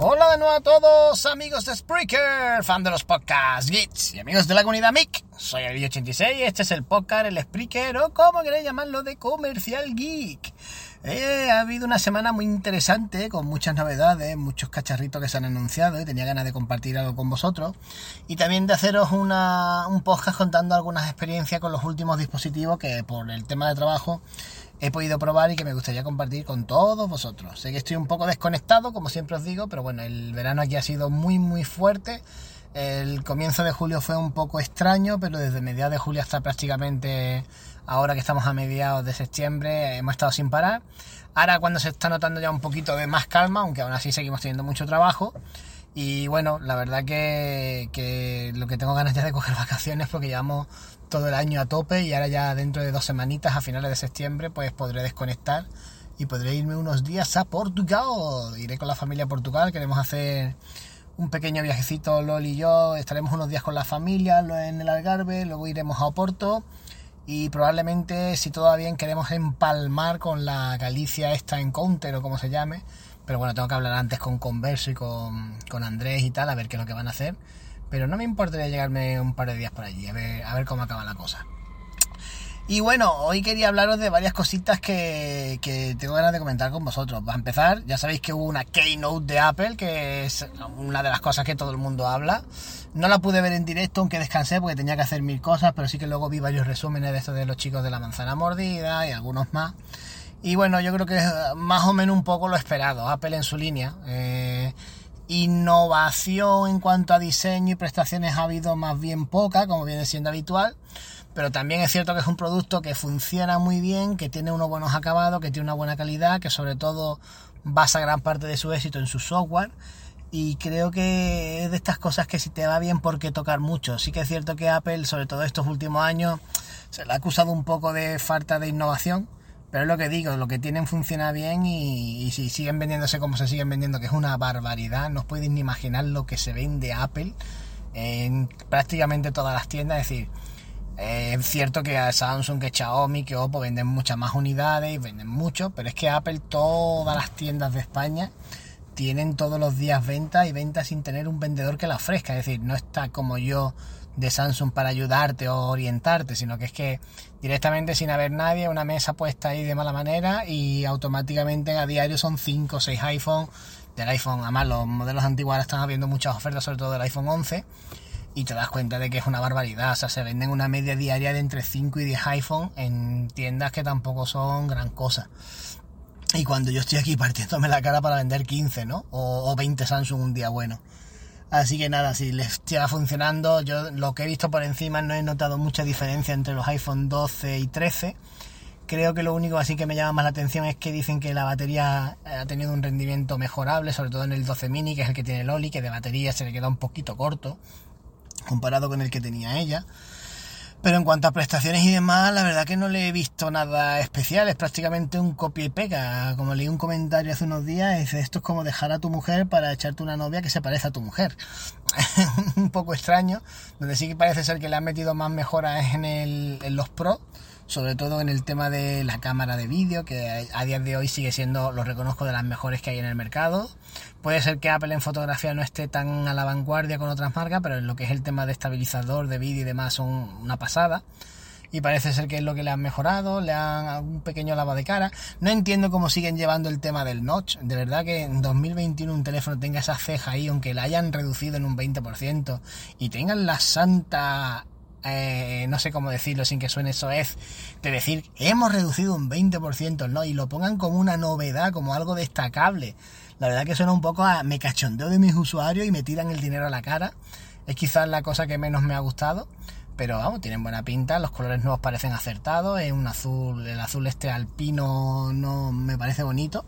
Hola de nuevo a todos, amigos de Spreaker, fan de los podcasts, Geeks y amigos de la comunidad MIC. Soy el 86 y este es el podcast, el Spreaker o como queréis llamarlo de Comercial Geek. Eh, ha habido una semana muy interesante con muchas novedades, muchos cacharritos que se han anunciado y tenía ganas de compartir algo con vosotros y también de haceros una, un podcast contando algunas experiencias con los últimos dispositivos que por el tema de trabajo he podido probar y que me gustaría compartir con todos vosotros. Sé que estoy un poco desconectado, como siempre os digo, pero bueno, el verano aquí ha sido muy muy fuerte. El comienzo de julio fue un poco extraño, pero desde mediados de julio hasta prácticamente ahora que estamos a mediados de septiembre hemos estado sin parar. Ahora cuando se está notando ya un poquito de más calma, aunque aún así seguimos teniendo mucho trabajo. Y bueno, la verdad que, que lo que tengo ganas ya de coger vacaciones porque llevamos todo el año a tope y ahora ya dentro de dos semanitas a finales de septiembre pues podré desconectar y podré irme unos días a Portugal. Iré con la familia a Portugal, queremos hacer un pequeño viajecito Lol y yo, estaremos unos días con la familia en el Algarve, luego iremos a Oporto y probablemente si bien queremos empalmar con la Galicia esta Encounter o como se llame pero bueno, tengo que hablar antes con Converso y con, con Andrés y tal, a ver qué es lo que van a hacer. Pero no me importaría llegarme un par de días por allí, a ver, a ver cómo acaba la cosa. Y bueno, hoy quería hablaros de varias cositas que, que, tengo ganas de comentar con vosotros. Para empezar, ya sabéis que hubo una Keynote de Apple, que es una de las cosas que todo el mundo habla. No la pude ver en directo, aunque descansé porque tenía que hacer mil cosas, pero sí que luego vi varios resúmenes de estos de los chicos de la manzana mordida y algunos más. Y bueno, yo creo que es más o menos un poco lo esperado. Apple en su línea. Eh, innovación en cuanto a diseño y prestaciones ha habido más bien poca, como viene siendo habitual. Pero también es cierto que es un producto que funciona muy bien, que tiene unos buenos acabados, que tiene una buena calidad, que sobre todo basa gran parte de su éxito en su software. Y creo que es de estas cosas que si te va bien, ¿por qué tocar mucho? Sí que es cierto que Apple, sobre todo estos últimos años, se le ha acusado un poco de falta de innovación pero es lo que digo, lo que tienen funciona bien y, si siguen vendiéndose como se siguen vendiendo, que es una barbaridad, no os podéis ni imaginar lo que se vende Apple en prácticamente todas las tiendas. Es decir, eh, es cierto que a Samsung, que Xiaomi, que Oppo venden muchas más unidades y venden mucho, pero es que Apple, todas las tiendas de España tienen todos los días venta y venta sin tener un vendedor que la ofrezca. Es decir, no está como yo de Samsung para ayudarte o orientarte, sino que es que directamente sin haber nadie, una mesa puesta ahí de mala manera y automáticamente a diario son 5 o 6 iPhone del iPhone, además los modelos antiguos ahora están habiendo muchas ofertas, sobre todo del iPhone 11 y te das cuenta de que es una barbaridad, o sea, se venden una media diaria de entre 5 y 10 iPhone en tiendas que tampoco son gran cosa. Y cuando yo estoy aquí partiéndome la cara para vender 15, ¿no? O, o 20 Samsung un día bueno. Así que nada, si les está funcionando, yo lo que he visto por encima no he notado mucha diferencia entre los iPhone 12 y 13. Creo que lo único así que me llama más la atención es que dicen que la batería ha tenido un rendimiento mejorable, sobre todo en el 12 mini, que es el que tiene el Oli, que de batería se le queda un poquito corto comparado con el que tenía ella. Pero en cuanto a prestaciones y demás, la verdad que no le he visto nada especial. Es prácticamente un copia y pega. Como leí un comentario hace unos días, esto es como dejar a tu mujer para echarte una novia que se parece a tu mujer. un poco extraño, donde sí que parece ser que le han metido más mejoras en, el, en los Pro sobre todo en el tema de la cámara de vídeo, que a día de hoy sigue siendo, lo reconozco, de las mejores que hay en el mercado. Puede ser que Apple en fotografía no esté tan a la vanguardia con otras marcas, pero en lo que es el tema de estabilizador de vídeo y demás son una pasada. Y parece ser que es lo que le han mejorado, le han un pequeño lavado de cara. No entiendo cómo siguen llevando el tema del notch. De verdad que en 2021 un teléfono tenga esa ceja ahí, aunque la hayan reducido en un 20%, y tengan la santa eh, no sé cómo decirlo sin que suene eso es de decir hemos reducido un 20%, ¿no? Y lo pongan como una novedad, como algo destacable. La verdad que suena un poco a me cachondeo de mis usuarios y me tiran el dinero a la cara. Es quizás la cosa que menos me ha gustado. Pero vamos, tienen buena pinta, los colores nuevos parecen acertados, es un azul, el azul este alpino no me parece bonito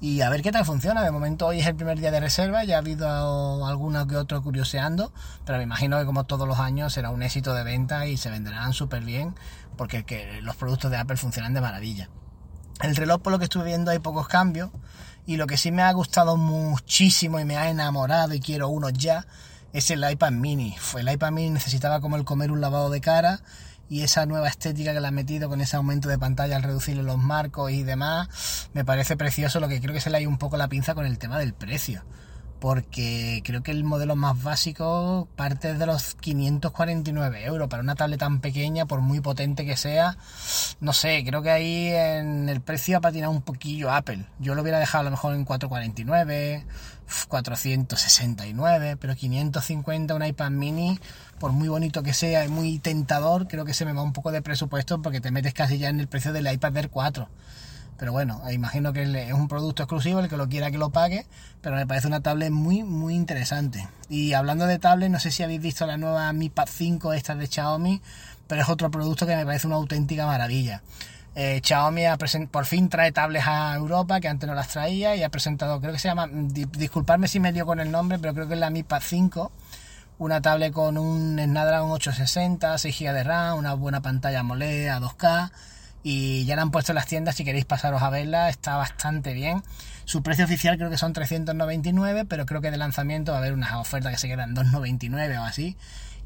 y a ver qué tal funciona. De momento hoy es el primer día de reserva, ya ha habido alguno que otro curioseando, pero me imagino que como todos los años será un éxito de venta y se venderán súper bien porque que los productos de Apple funcionan de maravilla. El reloj por lo que estuve viendo hay pocos cambios y lo que sí me ha gustado muchísimo y me ha enamorado y quiero uno ya es el iPad mini. El iPad mini necesitaba como el comer un lavado de cara y esa nueva estética que le han metido con ese aumento de pantalla al reducirle los marcos y demás, me parece precioso, lo que creo que se le ha ido un poco la pinza con el tema del precio. Porque creo que el modelo más básico parte de los 549 euros para una tablet tan pequeña, por muy potente que sea. No sé, creo que ahí en el precio ha patinado un poquillo Apple. Yo lo hubiera dejado a lo mejor en 449, 469, pero 550 un iPad mini, por muy bonito que sea y muy tentador, creo que se me va un poco de presupuesto porque te metes casi ya en el precio del iPad Air 4. Pero bueno, imagino que es un producto exclusivo, el que lo quiera que lo pague, pero me parece una tablet muy, muy interesante. Y hablando de tablet, no sé si habéis visto la nueva Mi Pad 5, esta de Xiaomi, pero es otro producto que me parece una auténtica maravilla. Eh, Xiaomi por fin trae tablets a Europa, que antes no las traía, y ha presentado, creo que se llama, disculparme si me dio con el nombre, pero creo que es la Mi Pad 5, una tablet con un Snapdragon 860, 6 GB de RAM, una buena pantalla AMOLED a 2K, y ya la han puesto en las tiendas, si queréis pasaros a verla, está bastante bien. Su precio oficial creo que son 399, pero creo que de lanzamiento va a haber unas ofertas que se quedan 299 o así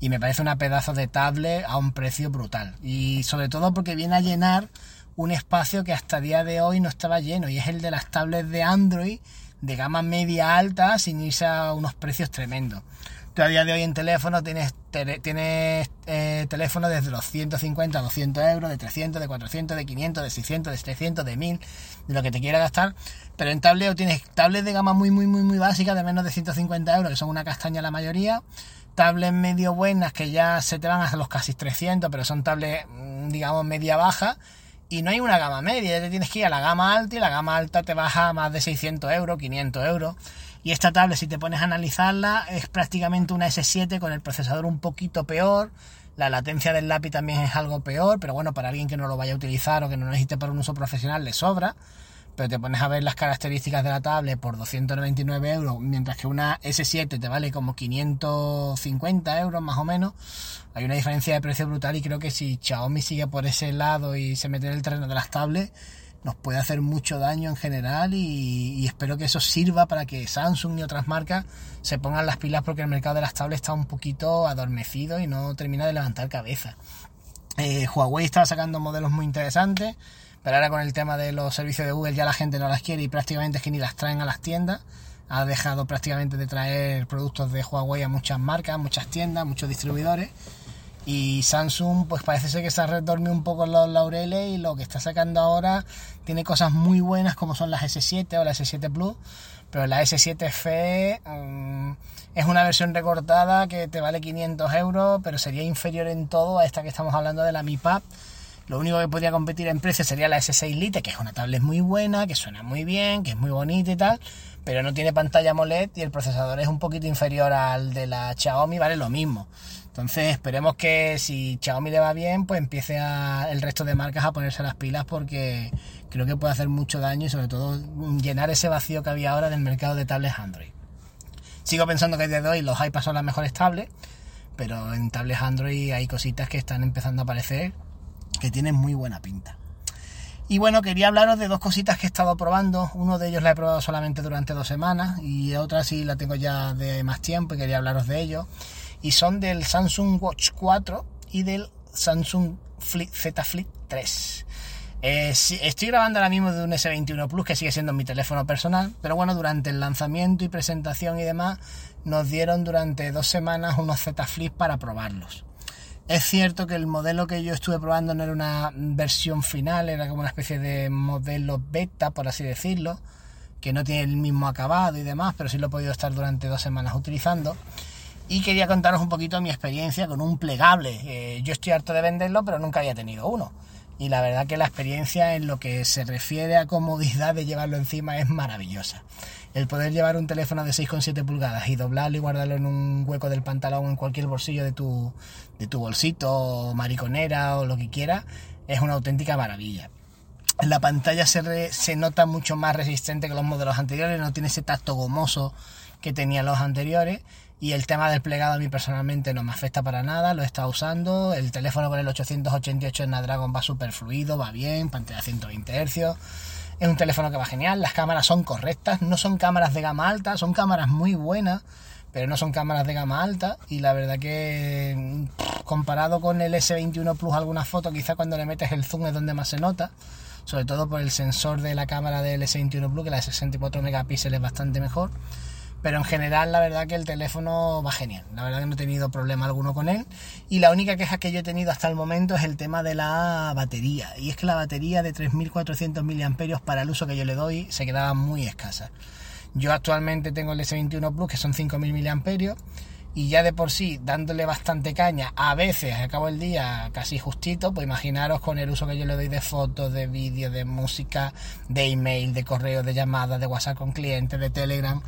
y me parece una pedazo de tablet a un precio brutal. Y sobre todo porque viene a llenar un espacio que hasta día de hoy no estaba lleno y es el de las tablets de Android de gama media alta sin irse a unos precios tremendos. Tú a día de hoy en teléfono tienes, tienes eh, teléfono desde los 150 a 200 euros, de 300, de 400, de 500, de 600, de 700, de 1000, de lo que te quiera gastar. Pero en tablet tienes tablets de gama muy, muy, muy, muy básica, de menos de 150 euros, que son una castaña la mayoría tablets medio buenas que ya se te van hasta los casi 300, pero son tablets, mm, digamos, media baja. Y no hay una gama media, te tienes que ir a la gama alta y la gama alta te baja más de 600 euros, 500 euros. Y esta tablet, si te pones a analizarla, es prácticamente una S7 con el procesador un poquito peor. La latencia del lápiz también es algo peor, pero bueno, para alguien que no lo vaya a utilizar o que no necesite para un uso profesional le sobra pero te pones a ver las características de la tablet por 299 euros, mientras que una S7 te vale como 550 euros más o menos, hay una diferencia de precio brutal y creo que si Xiaomi sigue por ese lado y se mete en el terreno de las tablets, nos puede hacer mucho daño en general y, espero que eso sirva para que Samsung y otras marcas se pongan las pilas porque el mercado de las tablets está un poquito adormecido y no termina de levantar cabeza. Eh, Huawei está sacando modelos muy interesantes. Pero ahora con el tema de los servicios de Google ya la gente no las quiere y prácticamente es que ni las traen a las tiendas. Ha dejado prácticamente de traer productos de Huawei a muchas marcas, muchas tiendas, muchos distribuidores. Y Samsung, pues parece ser que se ha redormido un poco los laureles y lo que está sacando ahora tiene cosas muy buenas como son las S7 o la S7 Plus. Pero la S7 FE mm, es una versión recortada que te vale 500 euros, pero sería inferior en todo a esta que estamos hablando de la Mi Pad lo único que podría competir en precio sería la S6 Lite, que es una tablet muy buena, que suena muy bien, que es muy bonita y tal, pero no tiene pantalla AMOLED y el procesador es un poquito inferior al de la Xiaomi, vale lo mismo. Entonces esperemos que si Xiaomi le va bien, pues empiece el resto de marcas a ponerse las pilas porque creo que puede hacer mucho daño y sobre todo llenar ese vacío que había ahora del mercado de tablets Android. Sigo pensando que desde hoy los iPads son las mejores tablets pero en tablets Android hay cositas que están empezando a aparecer que tienen muy buena pinta. Y bueno, quería hablaros de dos cositas que he estado probando. Uno de ellos la he probado solamente durante dos semanas y otra sí la tengo ya de más tiempo y quería hablaros de ello. Y son del Samsung Watch 4 y del Samsung Flip, Z Flip 3. Eh, estoy grabando ahora mismo de un S21 Plus que sigue siendo mi teléfono personal, pero bueno, durante el lanzamiento y presentación y demás nos dieron durante dos semanas unos Z Flip para probarlos. Es cierto que el modelo que yo estuve probando no era una versión final, era como una especie de modelo beta, por así decirlo, que no tiene el mismo acabado y demás, pero sí lo he podido estar durante dos semanas utilizando. Y quería contaros un poquito mi experiencia con un plegable. Eh, yo estoy harto de venderlo, pero nunca había tenido uno. Y la verdad que la experiencia en lo que se refiere a comodidad de llevarlo encima es maravillosa el poder llevar un teléfono de 6,7 pulgadas y doblarlo y guardarlo en un hueco del pantalón en cualquier bolsillo de tu, de tu bolsito o mariconera o lo que quieras, es una auténtica maravilla. La pantalla se, se nota mucho más resistente que los modelos anteriores, no tiene ese tacto gomoso que tenían los anteriores y el tema del plegado a mí personalmente no me afecta para nada, lo he estado usando, el teléfono con el 888 Snapdragon va súper fluido, va bien, pantalla 120 Hz es un teléfono que va genial, las cámaras son correctas, no son cámaras de gama alta, son cámaras muy buenas, pero no son cámaras de gama alta. Y la verdad que comparado con el S21 Plus algunas fotos, quizá cuando le metes el zoom es donde más se nota, sobre todo por el sensor de la cámara del S21 Plus, que la de 64 megapíxeles es bastante mejor. Pero en general, la verdad que el teléfono va genial. La verdad que no he tenido problema alguno con él. Y la única queja que yo he tenido hasta el momento es el tema de la batería. Y es que la batería de 3400 mAh para el uso que yo le doy se quedaba muy escasa. Yo actualmente tengo el S21 Plus que son 5000 mAh y ya de por sí dándole bastante caña, a veces acabo el día casi justito, pues imaginaros con el uso que yo le doy de fotos, de vídeos, de música, de email, de correo, de llamadas, de WhatsApp con clientes, de Telegram,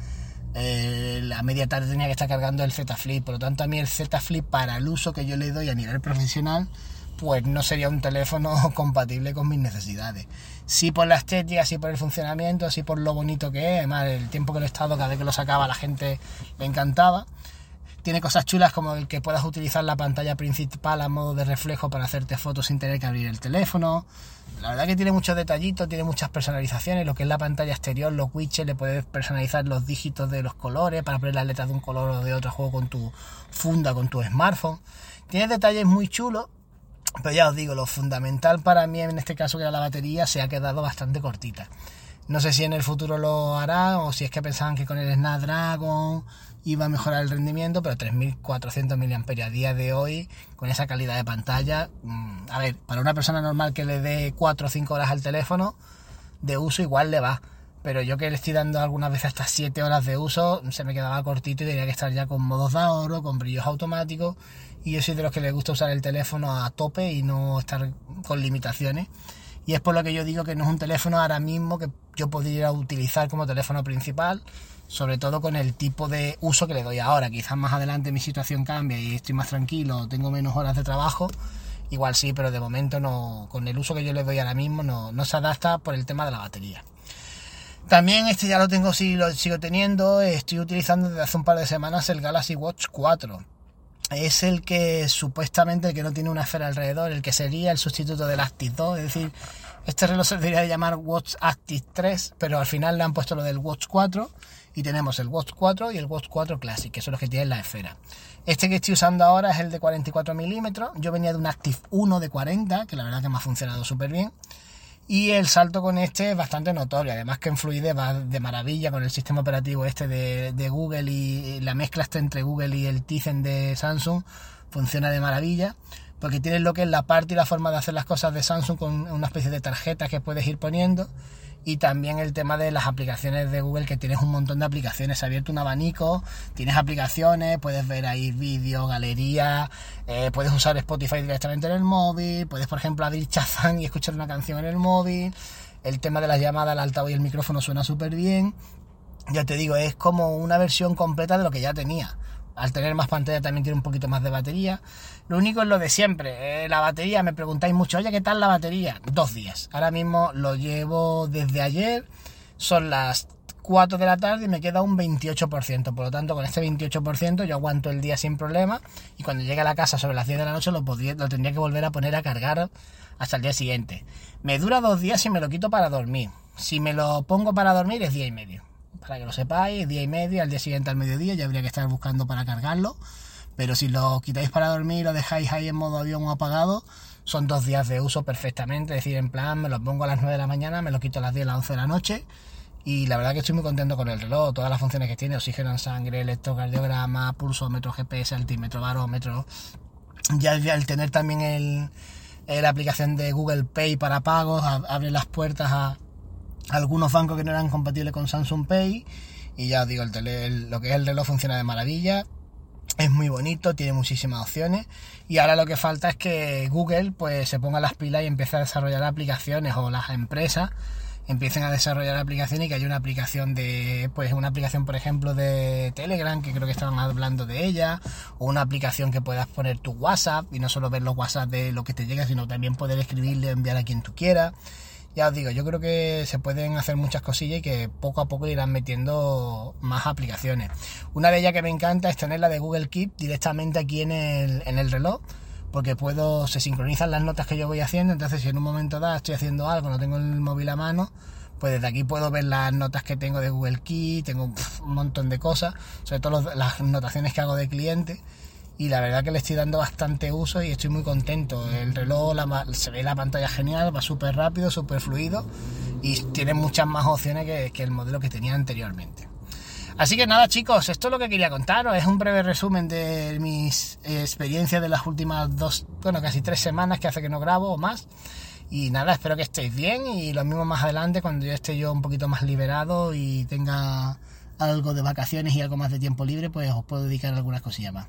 la media tarde tenía que estar cargando el Z Flip, por lo tanto a mí el Z Flip para el uso que yo le doy a nivel profesional, pues no sería un teléfono compatible con mis necesidades. Sí por la estética, sí por el funcionamiento, sí por lo bonito que es, además el tiempo que lo he estado, cada vez que lo sacaba la gente le encantaba. Tiene cosas chulas como el que puedas utilizar la pantalla principal a modo de reflejo para hacerte fotos sin tener que abrir el teléfono. La verdad que tiene muchos detallitos, tiene muchas personalizaciones. Lo que es la pantalla exterior, los widgets, le puedes personalizar los dígitos de los colores para poner las letras de un color o de otro juego con tu funda, con tu smartphone. Tiene detalles muy chulos, pero ya os digo, lo fundamental para mí en este caso que era la batería se ha quedado bastante cortita. No sé si en el futuro lo hará o si es que pensaban que con el Snapdragon iba a mejorar el rendimiento, pero 3400 mAh a día de hoy, con esa calidad de pantalla, mm, a ver, para una persona normal que le dé 4 o 5 horas al teléfono de uso, igual le va. Pero yo que le estoy dando algunas veces hasta 7 horas de uso, se me quedaba cortito y tenía que estar ya con modos de ahorro, con brillos automáticos. Y yo soy de los que le gusta usar el teléfono a tope y no estar con limitaciones. Y es por lo que yo digo que no es un teléfono ahora mismo que yo podría utilizar como teléfono principal sobre todo con el tipo de uso que le doy ahora. Quizás más adelante mi situación cambie y estoy más tranquilo, tengo menos horas de trabajo, igual sí, pero de momento no, con el uso que yo le doy ahora mismo no, no se adapta por el tema de la batería. También este ya lo tengo, sí, lo sigo teniendo, estoy utilizando desde hace un par de semanas el Galaxy Watch 4. Es el que supuestamente el que no tiene una esfera alrededor, el que sería el sustituto del Active 2, es decir, este reloj se debería llamar Watch Active 3, pero al final le han puesto lo del Watch 4 y tenemos el Watch 4 y el Watch 4 Classic, que son los que tienen la esfera. Este que estoy usando ahora es el de 44 milímetros. Yo venía de un Active 1 de 40, que la verdad que me ha funcionado súper bien. Y el salto con este es bastante notorio, además que en fluidez va de maravilla con el sistema operativo este de, Google y la mezcla este entre Google y el Tizen de Samsung funciona de maravilla, porque tienes lo que es la parte y la forma de hacer las cosas de Samsung con una especie de tarjeta que puedes ir poniendo y también el tema de las aplicaciones de Google, que tienes un montón de aplicaciones. Ha abierto un abanico, tienes aplicaciones, puedes ver ahí vídeos, galerías, eh, puedes usar Spotify directamente en el móvil, puedes, por ejemplo, abrir Shazam y escuchar una canción en el móvil. El tema de las llamadas, el altavoz y el micrófono suena súper bien. Ya te digo, es como una versión completa de lo que ya tenía al tener más pantalla también tiene un poquito más de batería. Lo único es lo de siempre. Eh, la batería, me preguntáis mucho, oye, ¿qué tal la batería? Dos días. Ahora mismo lo llevo desde ayer. Son las 4 de la tarde y me queda un 28%. Por lo tanto, con este 28% yo aguanto el día sin problema y cuando llegue a la casa sobre las 10 de la noche lo, lo tendría que volver a poner a cargar hasta el día siguiente. Me dura dos días si me lo quito para dormir. Si me lo pongo para dormir es día y medio. Para que lo sepáis, día y medio, al día siguiente al mediodía ya habría que estar buscando para cargarlo. Pero si lo quitáis para dormir y lo dejáis ahí en modo avión o apagado, son dos días de uso perfectamente. Es decir, en plan, me lo pongo a las 9 de la mañana, me lo quito a las 10, a las 11 de la noche. Y la verdad que estoy muy contento con el reloj, todas las funciones que tiene, oxígeno en sangre, electrocardiograma, pulsómetro, GPS, altímetro, barómetro. Ya el tener también el, la aplicación de Google Pay para pagos, abre las puertas a, algunos bancos que no eran compatibles con Samsung Pay. Y ya os digo, el lo que es el reloj funciona de maravilla. Es muy bonito, tiene muchísimas opciones y ahora lo que falta es que Google pues se ponga las pilas y empiece a desarrollar aplicaciones o las empresas empiecen a desarrollar aplicaciones y que haya una aplicación de, pues una aplicación por ejemplo de Telegram, que creo que estaban hablando de ella, o una aplicación que puedas poner tu WhatsApp y no solo ver los WhatsApp de lo que te llega, sino también poder escribirle, enviar a quien tú quieras. Ya os digo, yo creo que se pueden hacer muchas cosillas y que poco a poco irán metiendo más aplicaciones. Una de ellas que me encanta es tener la de Google Keep directamente aquí en el, en el reloj porque puedo, se sincronizan las notas que yo voy haciendo, entonces si en un momento dado estoy haciendo algo, no tengo el móvil a mano, pues desde aquí puedo ver las notas que tengo de Google Key, tengo un montón de cosas, sobre todo las notaciones que hago de cliente y la verdad que le estoy dando bastante uso y estoy muy contento. El reloj se ve la pantalla genial, va súper rápido, súper fluido y tiene muchas más opciones que el modelo que tenía anteriormente. Así que nada chicos, esto es lo que quería contaros, es un breve resumen de mis experiencias de las últimas dos, bueno, casi tres semanas que hace que no grabo o más. Y nada, espero que estéis bien y lo mismo más adelante cuando yo esté yo un poquito más liberado y tenga algo de vacaciones y algo más de tiempo libre, pues os puedo dedicar algunas cosillas más.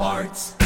Auto Parts.